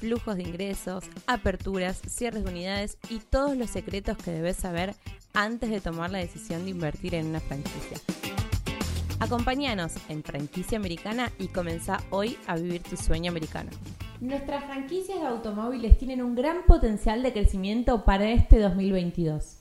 flujos de ingresos, aperturas, cierres de unidades y todos los secretos que debes saber antes de tomar la decisión de invertir en una franquicia. Acompáñanos en Franquicia Americana y comenzá hoy a vivir tu sueño americano. Nuestras franquicias de automóviles tienen un gran potencial de crecimiento para este 2022.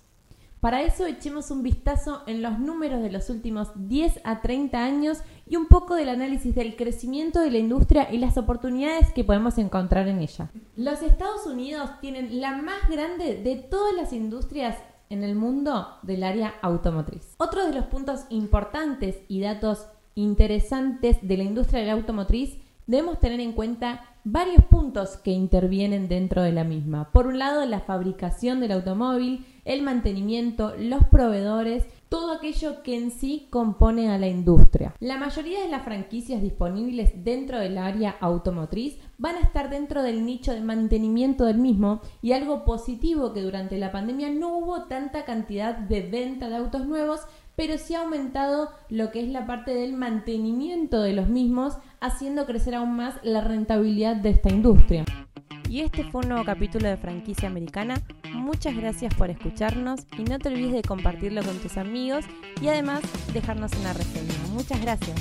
Para eso echemos un vistazo en los números de los últimos 10 a 30 años y un poco del análisis del crecimiento de la industria y las oportunidades que podemos encontrar en ella. Los Estados Unidos tienen la más grande de todas las industrias en el mundo del área automotriz. Otro de los puntos importantes y datos interesantes de la industria de la automotriz debemos tener en cuenta varios puntos que intervienen dentro de la misma. Por un lado, la fabricación del automóvil, el mantenimiento, los proveedores, todo aquello que en sí compone a la industria. La mayoría de las franquicias disponibles dentro del área automotriz van a estar dentro del nicho de mantenimiento del mismo y algo positivo que durante la pandemia no hubo tanta cantidad de venta de autos nuevos, pero sí ha aumentado lo que es la parte del mantenimiento de los mismos, haciendo crecer aún más la rentabilidad de esta industria. Y este fue un nuevo capítulo de Franquicia Americana. Muchas gracias por escucharnos y no te olvides de compartirlo con tus amigos y además dejarnos una reseña. Muchas gracias.